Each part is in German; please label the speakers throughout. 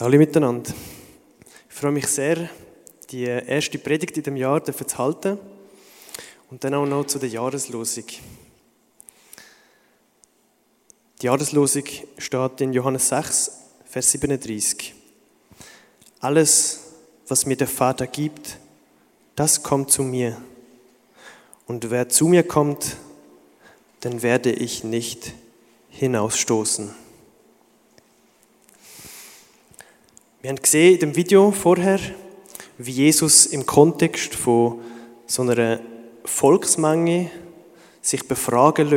Speaker 1: Hallo miteinander. Ich freue mich sehr, die erste Predigt in dem Jahr zu halten und dann auch noch zu der Jahreslosung. Die Jahreslosung steht in Johannes 6, Vers 37. Alles, was mir der Vater gibt, das kommt zu mir. Und wer zu mir kommt, den werde ich nicht hinausstoßen. Wir haben gesehen in dem Video vorher, wie Jesus im Kontext von so einer Volksmenge sich befragen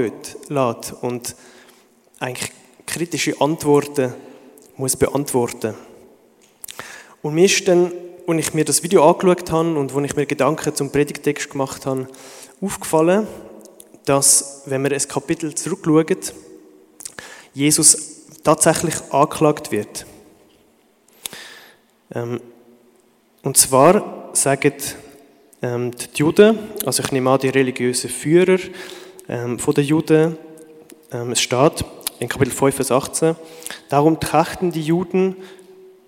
Speaker 1: lässt und eigentlich kritische Antworten muss beantworten. Und mir ist dann, als ich mir das Video angeschaut habe und als ich mir Gedanken zum Predigtext gemacht habe, aufgefallen, dass, wenn wir ein Kapitel zurückschauen, Jesus tatsächlich angeklagt wird. Ähm, und zwar sagen ähm, die Juden, also ich nehme an, die religiösen Führer ähm, von den Juden, es steht in Kapitel 5, Vers 18, darum trachten die Juden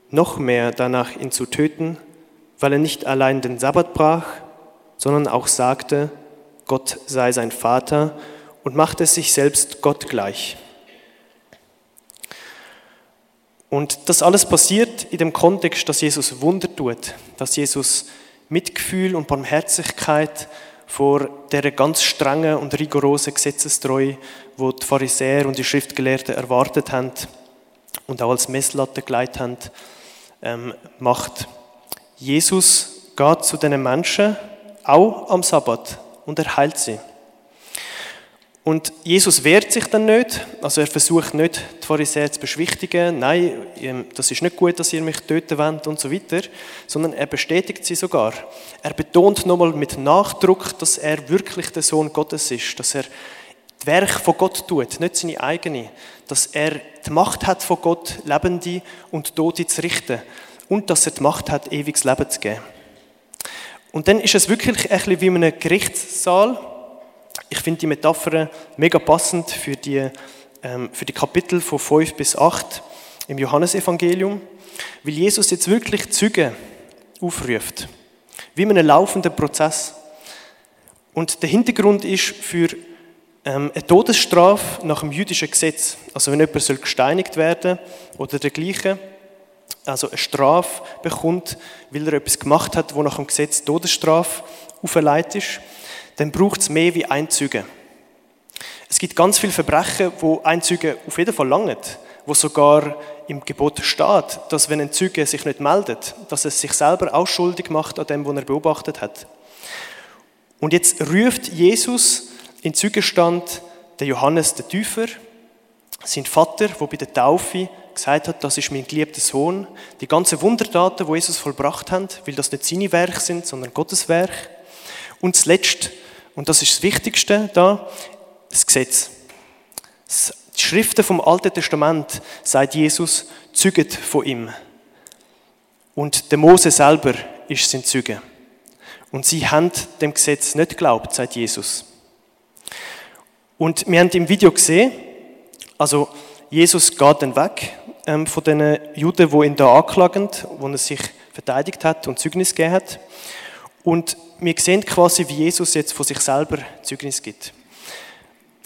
Speaker 1: noch mehr danach, ihn zu töten, weil er nicht allein den Sabbat brach, sondern auch sagte, Gott sei sein Vater und machte sich selbst Gott gleich. Und das alles passiert in dem Kontext, dass Jesus Wunder tut, dass Jesus Mitgefühl und Barmherzigkeit vor der ganz strengen und rigorosen Gesetzestreue, wo die Pharisäer und die Schriftgelehrten erwartet haben und auch als Messlatte geleitet haben, ähm, macht. Jesus geht zu den Menschen auch am Sabbat und er heilt sie. Und Jesus wehrt sich dann nicht, also er versucht nicht, die Pharisäer zu beschwichtigen, nein, ähm, das ist nicht gut, dass ihr mich töten wollt und so weiter, sondern er bestätigt sie sogar. Er betont nochmal mit Nachdruck, dass er wirklich der Sohn Gottes ist, dass er das Werk von Gott tut, nicht seine eigene, dass er die Macht hat von Gott, Lebende und Tote zu richten. Und dass er die Macht hat, ewiges Leben zu geben. Und dann ist es wirklich ein bisschen wie in einem Gerichtssaal, ich finde die Metapher mega passend für die, ähm, für die Kapitel von 5 bis 8 im Johannesevangelium, weil Jesus jetzt wirklich Züge aufruft, wie in einem laufenden Prozess. Und der Hintergrund ist für ähm, eine Todesstrafe nach dem jüdischen Gesetz. Also wenn jemand soll gesteinigt werden oder dergleichen, also eine Strafe bekommt, weil er etwas gemacht hat, wo nach dem Gesetz Todesstrafe auferlegt ist, dann braucht es mehr wie ein Zeuge. Es gibt ganz viele Verbrechen, wo ein Zeuge auf jeden Fall langt, wo sogar im Gebot steht, dass wenn ein Zeuge sich nicht meldet, dass er sich selber auch schuldig macht an dem, was er beobachtet hat. Und jetzt ruft Jesus in Zeugenstand den Johannes der Täufer, sein Vater, wo bei der Taufe gesagt hat, das ist mein geliebter Sohn. Die ganzen Wundertaten, wo Jesus vollbracht hat, weil das nicht seine Werke sind, sondern Gottes Werk. Und zuletzt und das ist das Wichtigste da, das Gesetz. Die Schriften vom Alten Testament, sagt Jesus, zeugen von ihm. Und der Mose selber ist sein Zeuge. Und sie haben dem Gesetz nicht geglaubt, sagt Jesus. Und wir haben im Video gesehen, also Jesus geht dann weg ähm, von den Juden, die ihn da anklagen, wo er sich verteidigt hat und Zeugnis gegeben hat. Und wir sehen quasi, wie Jesus jetzt von sich selber Zeugnis gibt.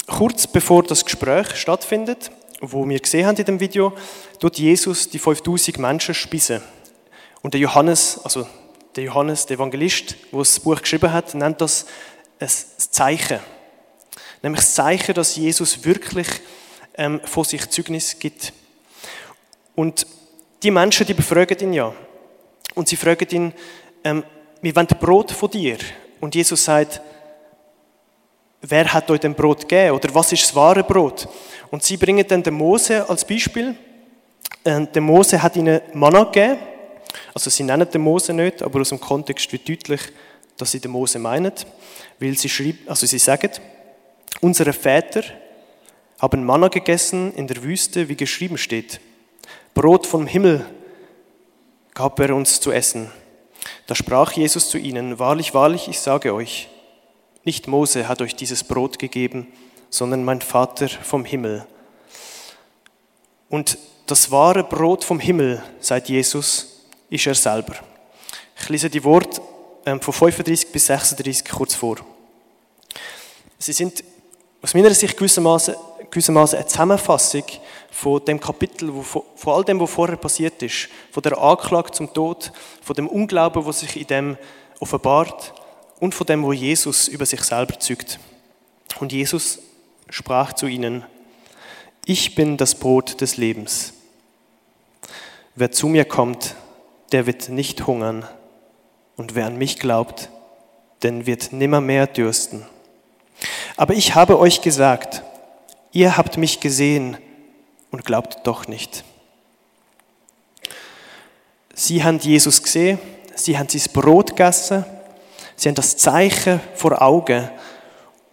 Speaker 1: Kurz bevor das Gespräch stattfindet, wo wir gesehen haben in dem Video, tut Jesus die 5000 Menschen speisen. Und der Johannes, also der Johannes, der Evangelist, der das Buch geschrieben hat, nennt das ein Zeichen. Nämlich das Zeichen, dass Jesus wirklich ähm, von sich Zeugnis gibt. Und die Menschen, die befragen ihn ja. Und sie fragen ihn, ähm, wir wollen Brot von dir. Und Jesus sagt, wer hat euch denn Brot gegeben? Oder was ist das wahre Brot? Und sie bringen dann den Mose als Beispiel. Und äh, der Mose hat ihnen Manna gegeben. Also sie nennen den Mose nicht, aber aus dem Kontext wird deutlich, dass sie den Mose meinen. Weil sie schreiben, also sie sagen, unsere Väter haben Manna gegessen in der Wüste, wie geschrieben steht. Brot vom Himmel gab er uns zu essen. Da sprach Jesus zu ihnen, wahrlich, wahrlich, ich sage euch, nicht Mose hat euch dieses Brot gegeben, sondern mein Vater vom Himmel. Und das wahre Brot vom Himmel, sagt Jesus, ist er selber. Ich lese die Worte ähm, von 35 bis 36 kurz vor. Sie sind aus meiner Sicht gewissermaßen, gewissermaßen eine Zusammenfassung von dem Kapitel, wo, von, all dem, was vorher passiert ist, von der Anklage zum Tod, von dem Unglauben, was sich in dem offenbart und von dem, wo Jesus über sich selber zeugt. Und Jesus sprach zu ihnen, ich bin das Brot des Lebens. Wer zu mir kommt, der wird nicht hungern. Und wer an mich glaubt, den wird nimmermehr dürsten. Aber ich habe euch gesagt, ihr habt mich gesehen und glaubt doch nicht. Sie haben Jesus gesehen, sie haben sein Brot gegessen, sie haben das Zeichen vor Augen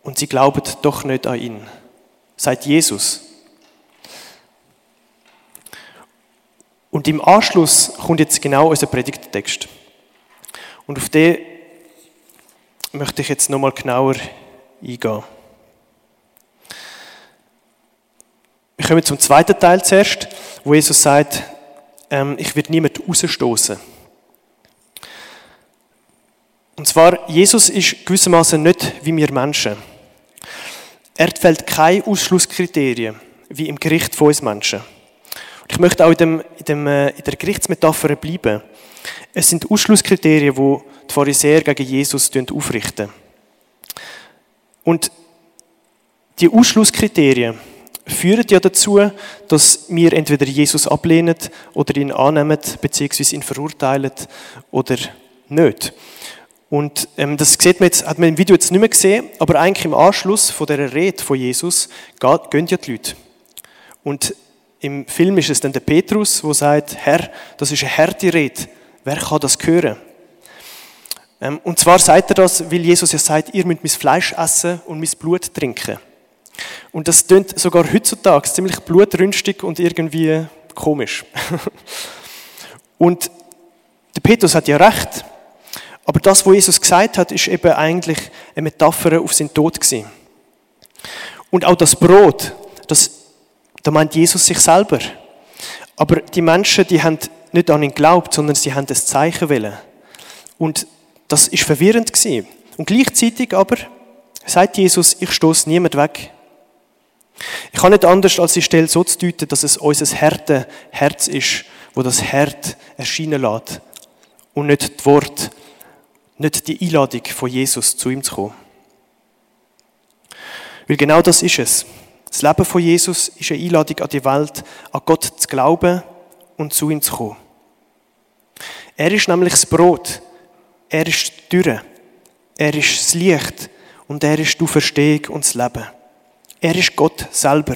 Speaker 1: und sie glauben doch nicht an ihn. Seit Jesus. Und im Anschluss kommt jetzt genau unser Predigttext. Und auf den möchte ich jetzt nochmal genauer eingehen. Kommen zum zweiten Teil zuerst, wo Jesus sagt, ähm, ich werde niemand rausstoßen. Und zwar, Jesus ist gewissermaßen nicht wie wir Menschen. Er fällt keine Ausschlusskriterien, wie im Gericht von uns Menschen. Und ich möchte auch in, dem, in, dem, äh, in der Gerichtsmetapher bleiben. Es sind Ausschlusskriterien, die die Pharisäer gegen Jesus aufrichten. Und die Ausschlusskriterien führen ja dazu, dass wir entweder Jesus ablehnen oder ihn annehmen, beziehungsweise ihn verurteilen oder nicht. Und ähm, das sieht man jetzt, hat man im Video jetzt nicht mehr gesehen, aber eigentlich im Anschluss von der Rede von Jesus gehen ja die Leute. Und im Film ist es dann der Petrus, der sagt, Herr, das ist eine harte Rede. Wer kann das hören? Ähm, und zwar sagt er das, weil Jesus ja sagt, ihr müsst mein Fleisch essen und mein Blut trinken. Und das klingt sogar heutzutage ziemlich blutrünstig und irgendwie komisch. und der Petrus hat ja recht. Aber das, was Jesus gesagt hat, ist eben eigentlich eine Metapher auf seinen Tod gewesen. Und auch das Brot, das, da meint Jesus sich selber. Aber die Menschen, die haben nicht an ihn geglaubt, sondern sie haben das Zeichen wollen. Und das ist verwirrend gewesen. Und gleichzeitig aber sagt Jesus, ich stoße niemand weg. Ich kann nicht anders als die Stelle so zu deuten, dass es unser Härte Herz ist, wo das Herd erscheinen lässt und nicht das Wort, nicht die Einladung von Jesus, zu ihm zu kommen. Weil genau das ist es. Das Leben von Jesus ist eine Einladung an die Welt, an Gott zu glauben und zu ihm zu kommen. Er ist nämlich das Brot, er ist die Türe, er ist das Licht und er ist die Verstehung und das Leben. Er ist Gott selber.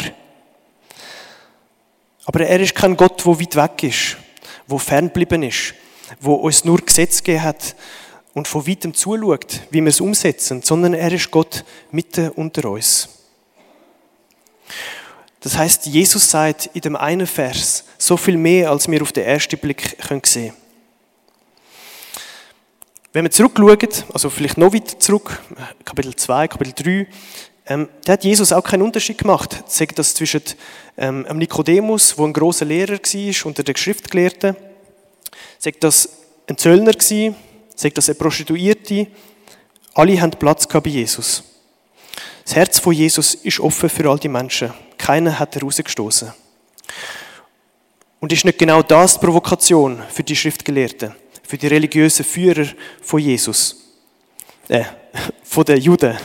Speaker 1: Aber er ist kein Gott, der weit weg ist, wo fernblieben ist, wo uns nur Gesetz gegeben hat und von weitem zuschaut, wie wir es umsetzen, sondern er ist Gott mitten unter uns. Das heißt, Jesus sagt in dem einen Vers so viel mehr, als wir auf den ersten Blick sehen können. Wenn wir zurückschauen, also vielleicht noch weiter zurück, Kapitel 2, Kapitel 3, ähm, da hat Jesus auch keinen Unterschied gemacht. Sagt das zwischen ähm, Nikodemus, wo ein großer Lehrer war unter den Schriftgelehrten, sagt das ein Zöllner war, sagt das eine Prostituierte, alle haben Platz bei Jesus. Das Herz von Jesus ist offen für all die Menschen. Keiner hat er rausgestoßen. Und ist nicht genau das die Provokation für die Schriftgelehrten, für die religiösen Führer von Jesus, äh, von den Juden,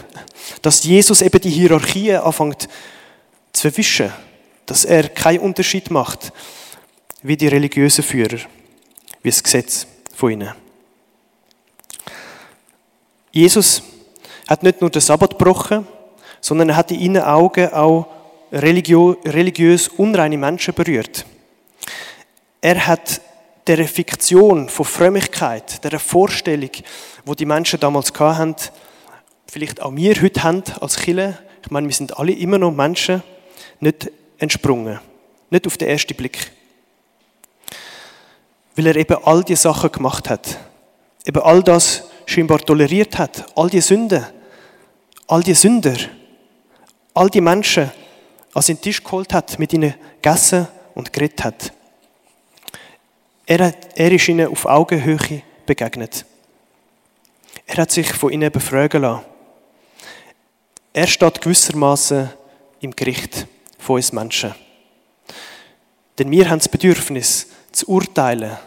Speaker 1: dass Jesus eben die Hierarchie anfängt zu verwischen, dass er keinen Unterschied macht, wie die religiösen Führer, wie das Gesetz von ihnen. Jesus hat nicht nur den Sabbat gebrochen, sondern er hat in ihren Augen auch religiös unreine Menschen berührt. Er hat der Fiktion von Frömmigkeit, der Vorstellung, wo die Menschen damals hatten, vielleicht auch wir heute haben als Chile, ich meine, wir sind alle immer noch Menschen, nicht entsprungen. Nicht auf den ersten Blick. Weil er eben all die Sachen gemacht hat. Eben all das scheinbar toleriert hat. All die Sünden. All die Sünder. All die Menschen an seinen Tisch geholt hat, mit ihnen gegessen und geredet hat. Er, er ist ihnen auf Augenhöhe begegnet. Er hat sich von ihnen befragen lassen. Er steht gewissermaßen im Gericht von uns Menschen. Denn wir haben das Bedürfnis, zu urteilen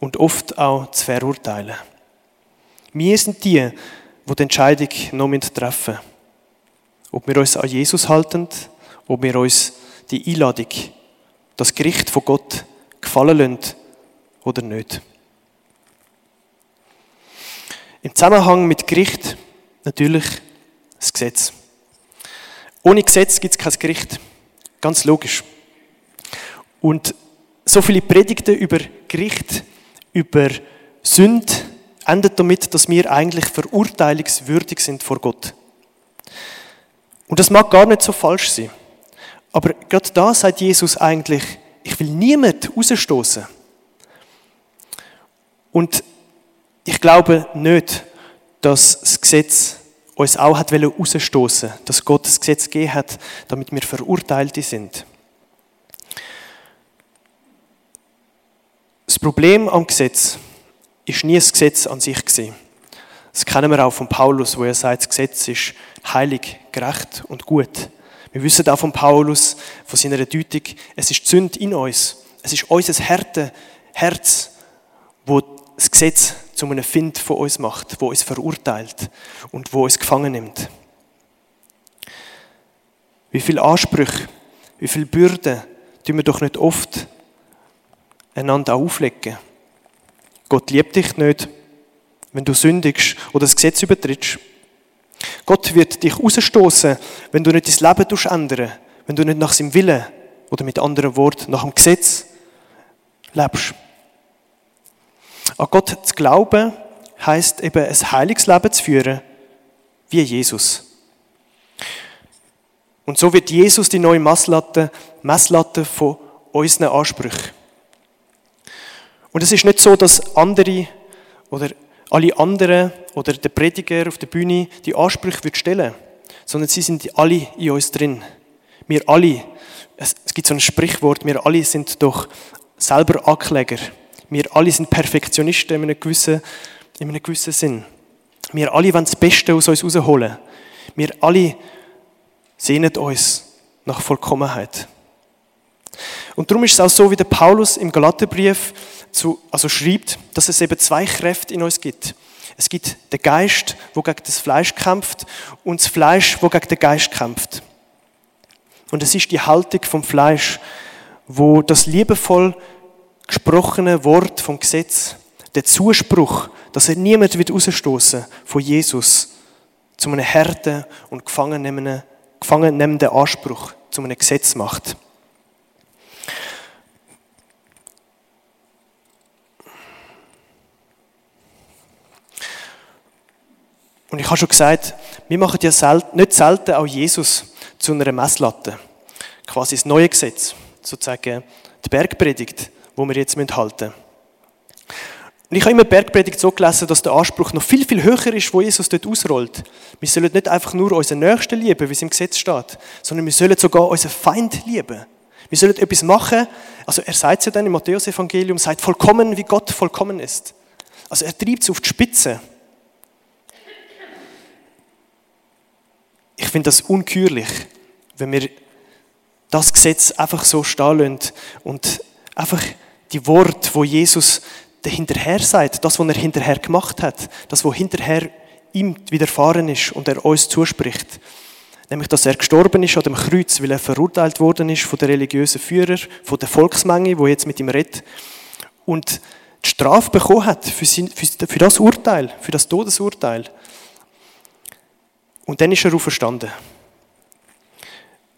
Speaker 1: und oft auch zu verurteilen. Wir sind die, die die Entscheidung noch treffen müssen. Ob wir uns an Jesus halten, ob wir uns die Einladung, das Gericht von Gott gefallen lassen oder nicht. Im Zusammenhang mit Gericht natürlich das Gesetz. Ohne Gesetz gibt es kein Gericht. Ganz logisch. Und so viele Predigten über Gericht, über Sünde, endet damit, dass wir eigentlich verurteilungswürdig sind vor Gott. Und das mag gar nicht so falsch sein. Aber gerade da sagt Jesus eigentlich, ich will niemand rausstoßen. Und ich glaube nicht, dass das Gesetz uns auch hat rausstoßen dass Gott das Gesetz gegeben hat, damit wir Verurteilte sind. Das Problem am Gesetz ist nie das Gesetz an sich. Das kennen wir auch von Paulus, wo er sagt, das Gesetz ist heilig, gerecht und gut. Wir wissen auch von Paulus, von seiner Deutung, es ist Sünde in uns. Es ist unser Herz, wo das Gesetz zu einem Find von uns macht, wo uns verurteilt und wo uns gefangen nimmt. Wie viel Ansprüche, wie viel Bürden tun wir doch nicht oft einander auflegen. Gott liebt dich nicht, wenn du sündigst oder das Gesetz übertrittst. Gott wird dich rausstoßen, wenn du nicht dein Leben ändern wenn du nicht nach seinem Willen oder mit anderen Worten nach dem Gesetz lebst. An Gott zu glauben, heißt eben ein heiliges Leben zu führen, wie Jesus. Und so wird Jesus die neue Messlatte, Messlatte von unseren Ansprüchen. Und es ist nicht so, dass andere oder alle anderen oder der Prediger auf der Bühne die Ansprüche wird stellen, sondern sie sind alle in uns drin. Wir alle, es, gibt so ein Sprichwort, wir alle sind doch selber Ankläger. Wir alle sind Perfektionisten in einem gewissen, in einem gewissen Sinn. Wir alle wollen das Beste aus uns rausholen. Wir alle sehnen uns nach Vollkommenheit. Und darum ist es auch so, wie der Paulus im Galaterbrief zu, also schreibt, dass es eben zwei Kräfte in uns gibt. Es gibt den Geist, wo gegen das Fleisch kämpft, und das Fleisch, wo gegen den Geist kämpft. Und es ist die Haltung vom Fleisch, wo das liebevoll gesprochene Wort vom Gesetz, der Zuspruch, dass er niemand wird rausstoßen von Jesus zu einem harten und gefangennehmenden Anspruch, zu einem Gesetz macht. Und ich habe schon gesagt, wir machen ja selten, nicht selten auch Jesus zu einer Messlatte. Quasi das neue Gesetz, sozusagen die Bergpredigt, wo wir jetzt halten müssen. Und ich habe immer Bergpredigt so gelesen, dass der Anspruch noch viel, viel höher ist, wo Jesus dort ausrollt. Wir sollen nicht einfach nur unseren Nächsten lieben, wie es im Gesetz steht, sondern wir sollen sogar unseren Feind lieben. Wir sollen etwas machen, also er sagt es ja dann im Matthäus-Evangelium, seid vollkommen, wie Gott vollkommen ist. Also er treibt es auf die Spitze. Ich finde das unkürlich, wenn wir das Gesetz einfach so stehen lassen und einfach die Worte, wo Jesus dahinterher sagt, das, was er hinterher gemacht hat, das, was hinterher ihm widerfahren ist und er uns zuspricht. Nämlich, dass er gestorben ist an dem Kreuz, weil er verurteilt worden ist von den religiösen Führern, von der Volksmenge, wo jetzt mit ihm redet. Und die Strafe bekommen hat für, das Urteil, für das Todesurteil. Und dann ist er auferstanden.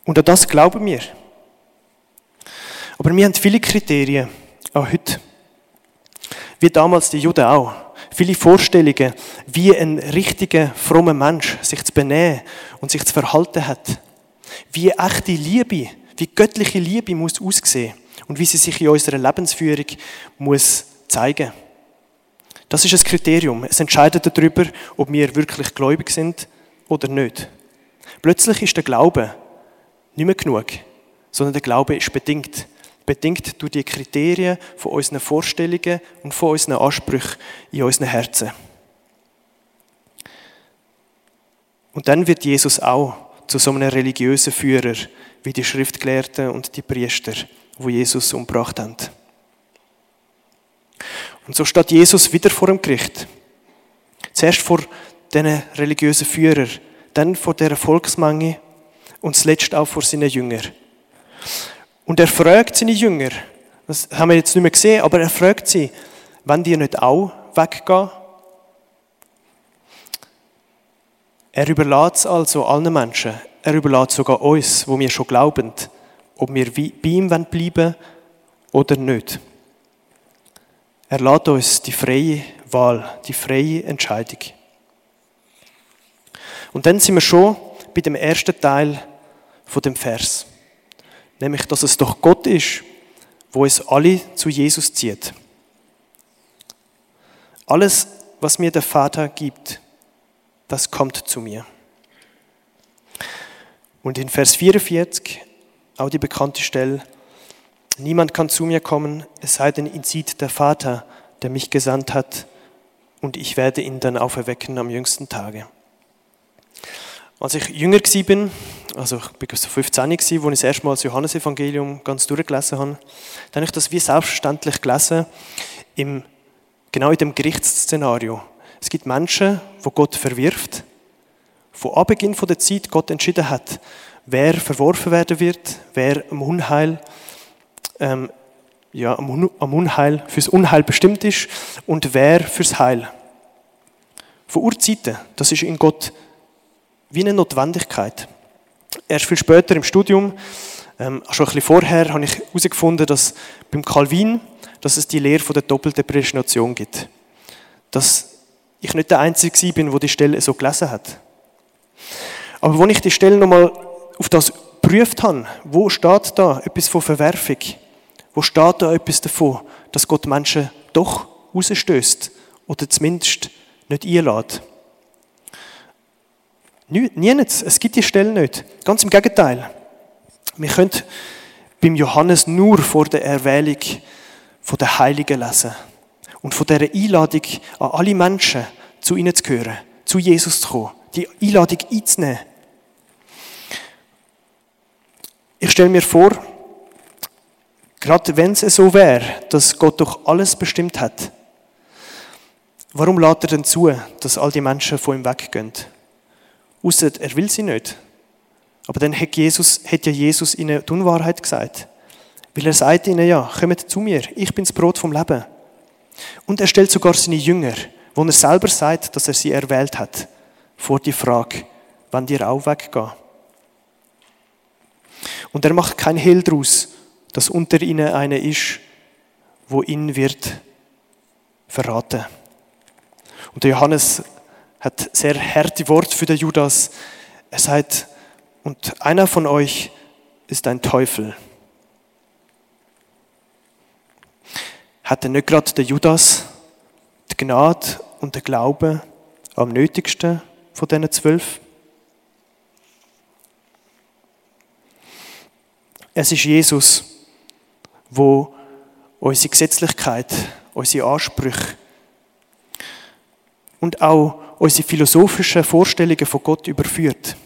Speaker 1: Und an das glauben wir. Aber wir haben viele Kriterien, auch heute. Wie damals die Juden auch. Viele Vorstellungen, wie ein richtiger, frommer Mensch sich zu benehmen und sich zu verhalten hat. Wie echte Liebe, wie göttliche Liebe muss aussehen und wie sie sich in unserer Lebensführung muss zeigen. Das ist ein Kriterium. Es entscheidet darüber, ob wir wirklich gläubig sind oder nicht. Plötzlich ist der Glaube nicht mehr genug, sondern der Glaube ist bedingt bedingt durch die Kriterien von unseren Vorstellungen und von unseren Ansprüchen in unseren Herzen. Und dann wird Jesus auch zu so einem religiösen Führer, wie die Schriftgelehrten und die Priester, wo Jesus umgebracht haben. Und so steht Jesus wieder vor dem Gericht. Zuerst vor diesen religiösen Führer, dann vor der Volksmenge und zuletzt auch vor seinen Jüngern. Und er fragt seine Jünger, das haben wir jetzt nicht mehr gesehen, aber er fragt sie, wenn die nicht auch weggehen? Er überlässt es also allen Menschen. Er überlässt sogar uns, wo wir schon glauben, ob wir bei ihm bleiben oder nicht. Er lässt uns die freie Wahl, die freie Entscheidung. Und dann sind wir schon bei dem ersten Teil von dem Vers. Nämlich, dass es doch Gott ist, wo es alle zu Jesus zieht. Alles, was mir der Vater gibt, das kommt zu mir. Und in Vers 44, auch die bekannte Stelle, niemand kann zu mir kommen, es sei denn, ihn sieht der Vater, der mich gesandt hat, und ich werde ihn dann auferwecken am jüngsten Tage. Als ich jünger bin, also ich war so 15, als ich das erste Mal das Johannesevangelium ganz durchgelesen habe, dann habe ich das wie selbstverständlich gelesen, im, genau in dem Gerichtsszenario. Es gibt Menschen, wo Gott verwirft, von Anbeginn der Zeit Gott entschieden hat, wer verworfen werden wird, wer am Unheil, ähm, ja, am, Unheil, fürs Unheil bestimmt ist und wer fürs Heil. Von Urzeiten, das ist in Gott wie eine Notwendigkeit. Erst viel später im Studium, ähm, schon ein bisschen vorher, habe ich herausgefunden, dass beim Calvin, dass es die Lehre von der doppelten Prädestination gibt. Dass ich nicht der Einzige bin, der die Stelle so gelesen hat. Aber wenn ich die Stelle nochmal auf das geprüft habe, wo steht da etwas von Verwerfung? Wo steht da etwas davon, dass Gott Menschen doch rausstößt oder zumindest nicht einlädt? Nirgends. Es gibt die Stelle nicht. Ganz im Gegenteil. Wir können beim Johannes nur vor der Erwählung von der Heiligen lesen und von dieser Einladung an alle Menschen, zu ihnen zu gehören, zu Jesus zu kommen, die Einladung einzunehmen. Ich stelle mir vor, gerade wenn es so wäre, dass Gott doch alles bestimmt hat, warum lädt er denn zu, dass all die Menschen von ihm weggehen? Ausser er will sie nicht. Aber dann hat, Jesus, hat ja Jesus ihnen die Unwahrheit gesagt. Weil er sagt ihnen ja, kommt zu mir, ich bin das Brot vom Leben. Und er stellt sogar seine Jünger, wo er selber sagt, dass er sie erwählt hat, vor die Frage, wann die auch weggehen. Und er macht kein Hehl daraus, dass unter ihnen einer ist, wo ihn wird verraten. Und der Johannes hat sehr harte Worte für den Judas. Er sagt, und einer von euch ist ein Teufel. Hatte nicht gerade der Judas die Gnade und der Glaube am nötigsten von diesen zwölf? Es ist Jesus, wo unsere Gesetzlichkeit, unsere Ansprüche und auch unsere philosophischen Vorstellungen von Gott überführt,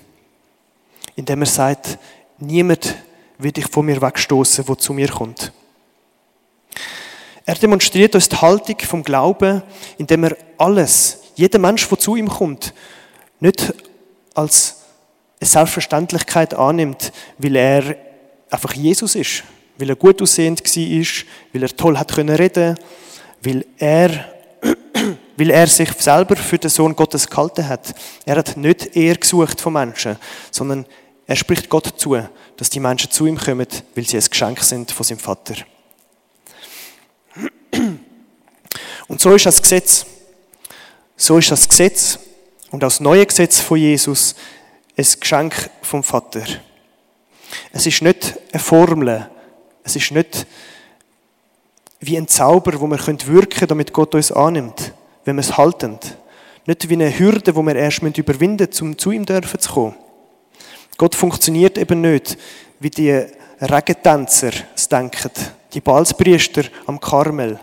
Speaker 1: indem er sagt, niemand wird dich von mir wegstoßen, wo zu mir kommt. Er demonstriert uns die Haltung vom Glauben, indem er alles, jeder Mensch, der zu ihm kommt, nicht als eine Selbstverständlichkeit annimmt, weil er einfach Jesus ist, weil er gut aussehend war, weil er toll hat können reden, weil er weil er sich selber für den Sohn Gottes gehalten hat. Er hat nicht eher gesucht von Menschen, sondern er spricht Gott zu, dass die Menschen zu ihm kommen, weil sie ein Geschenk sind von seinem Vater. Und so ist das Gesetz. So ist das Gesetz und das neue Gesetz von Jesus ein Geschenk vom Vater. Es ist nicht eine Formel. Es ist nicht wie ein Zauber, wo wir wirken können, damit Gott uns annimmt wenn wir es halten. Nicht wie eine Hürde, wo wir erst überwinden müssen, um zu ihm dürfen zu kommen. Gott funktioniert eben nicht, wie die Regentänzer es denken. die Balspriester am Karmel.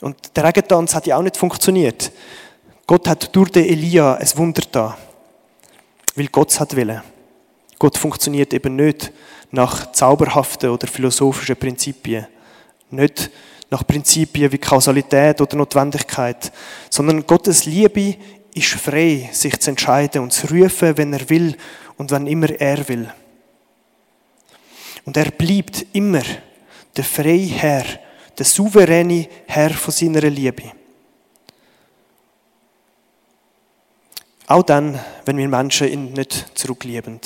Speaker 1: Und der Regentanz hat ja auch nicht funktioniert. Gott hat durch den Elia ein Wunder da, weil Gott es hat willen. Gott funktioniert eben nicht nach zauberhaften oder philosophischen Prinzipien, nicht nach Prinzipien wie Kausalität oder Notwendigkeit, sondern Gottes Liebe ist frei, sich zu entscheiden und zu rufen, wenn er will und wann immer er will. Und er bleibt immer der freie Herr, der souveräne Herr von seiner Liebe. Auch dann, wenn wir Menschen ihn nicht zurücklieben.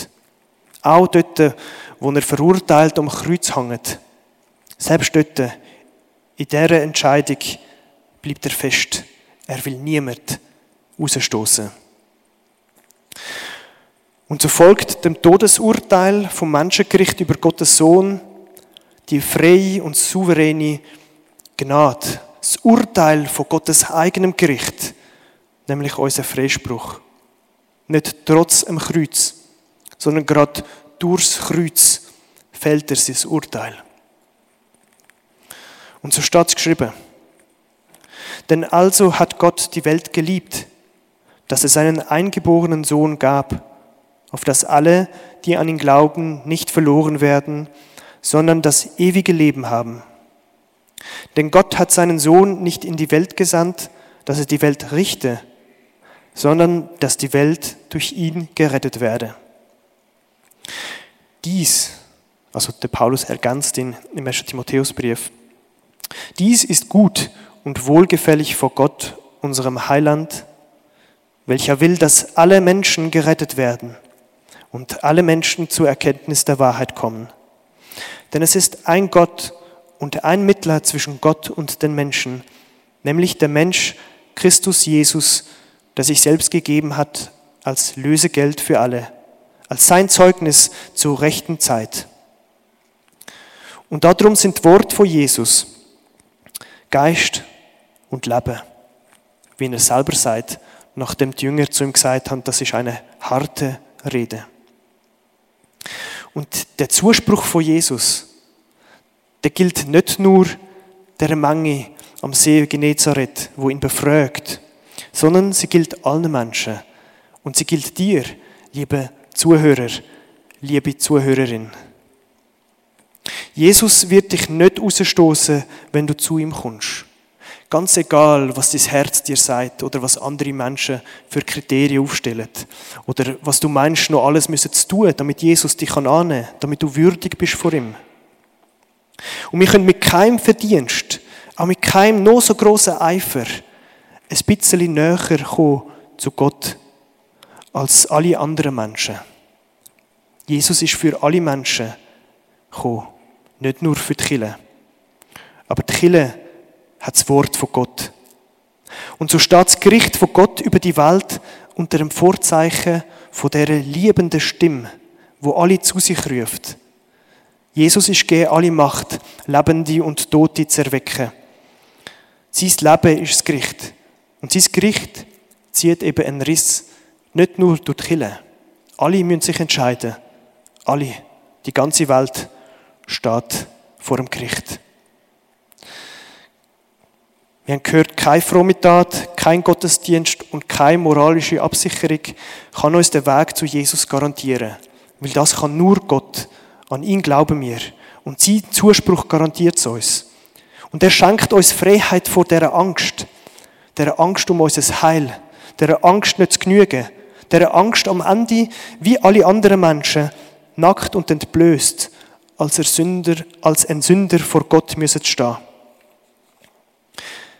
Speaker 1: Auch dort, wo er verurteilt am Kreuz hängt. Selbst dort, in dieser Entscheidung, bleibt er fest. Er will niemand rausstoßen. Und so folgt dem Todesurteil vom Menschengericht über Gottes Sohn die freie und souveräne Gnade, das Urteil von Gottes eigenem Gericht, nämlich unser Freispruch. Nicht trotz dem Kreuz, sondern gerade durchs Kreuz fällt er sein Urteil. Und so steht es geschrieben. Denn also hat Gott die Welt geliebt, dass er seinen eingeborenen Sohn gab, auf dass alle, die an ihn glauben, nicht verloren werden, sondern das ewige Leben haben. Denn Gott hat seinen Sohn nicht in die Welt gesandt, dass er die Welt richte, sondern dass die Welt durch ihn gerettet werde. Dies, also der Paulus ergänzt ihn im 1. Timotheusbrief, dies ist gut und wohlgefällig vor Gott, unserem Heiland, welcher will, dass alle Menschen gerettet werden und alle Menschen zur Erkenntnis der Wahrheit kommen. Denn es ist ein Gott und ein Mittler zwischen Gott und den Menschen, nämlich der Mensch Christus Jesus, der sich selbst gegeben hat als Lösegeld für alle, als sein Zeugnis zur rechten Zeit. Und darum sind Wort von Jesus Geist und Leben, wie er selber sagt, nachdem die Jünger zu ihm gesagt haben, das ist eine harte Rede. Und der Zuspruch von Jesus, der gilt nicht nur der Menge am See Genezareth, wo ihn befragt, sondern sie gilt allen Menschen. Und sie gilt dir, liebe Zuhörer, liebe Zuhörerin. Jesus wird dich nicht rausstoßen, wenn du zu ihm kommst. Ganz egal, was dein Herz dir sagt oder was andere Menschen für Kriterien aufstellen oder was du meinst, noch alles zu tun, damit Jesus dich annehmen kann, damit du würdig bist vor ihm. Und wir können mit keinem Verdienst, auch mit keinem noch so grossen Eifer, ein bisschen näher kommen zu Gott als alle anderen Menschen. Jesus ist für alle Menschen gekommen, nicht nur für die Kille. Aber die Kille hat das Wort von Gott. Und so steht das Gericht von Gott über die Welt unter dem Vorzeichen von der liebenden Stimme, wo alle zu sich ruft. Jesus ist gegeben alle Macht, Lebende und Tote zu erwecken. Sein Leben ist das Gericht. Und sein Gericht zieht eben einen Riss, nicht nur durch die Kille. Alle müssen sich entscheiden. Alle. Die ganze Welt steht vor dem Gericht. Wir haben gehört, keine fromme Tat, kein Gottesdienst und keine moralische Absicherung kann uns den Weg zu Jesus garantieren. Weil das kann nur Gott. An ihn glauben wir. Und sein Zuspruch garantiert es uns. Und er schenkt uns Freiheit vor dieser Angst. Der Angst um unser Heil. Der Angst nicht zu genügen. Der Angst am Ende, wie alle anderen Menschen, nackt und entblößt, als, ein Sünder, als ein Sünder vor Gott müssen stehen.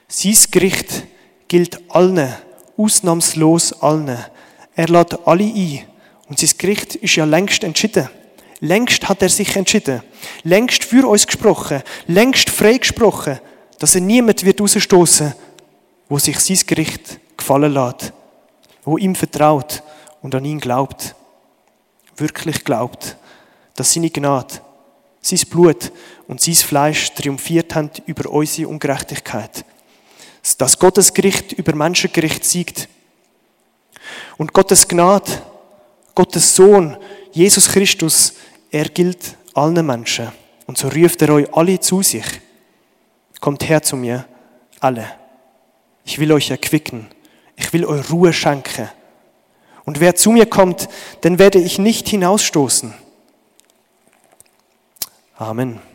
Speaker 1: Sein Gericht gilt allen, ausnahmslos allen. Er lädt alle ein. Und sein Gericht ist ja längst entschieden. Längst hat er sich entschieden. Längst für uns gesprochen. Längst frei gesprochen, dass er niemand wird rausstoßen, wo sich sein Gericht gefallen lässt. Wo ihm vertraut und an ihn glaubt. Wirklich glaubt, dass seine Gnade, sein Blut und sein Fleisch triumphiert haben über unsere Ungerechtigkeit dass Gottes Gericht über Menschengericht siegt. Und Gottes Gnade, Gottes Sohn, Jesus Christus, er gilt allen Menschen. Und so ruft er euch alle zu sich. Kommt her zu mir, alle. Ich will euch erquicken. Ich will euch Ruhe schenken. Und wer zu mir kommt, den werde ich nicht hinausstoßen. Amen.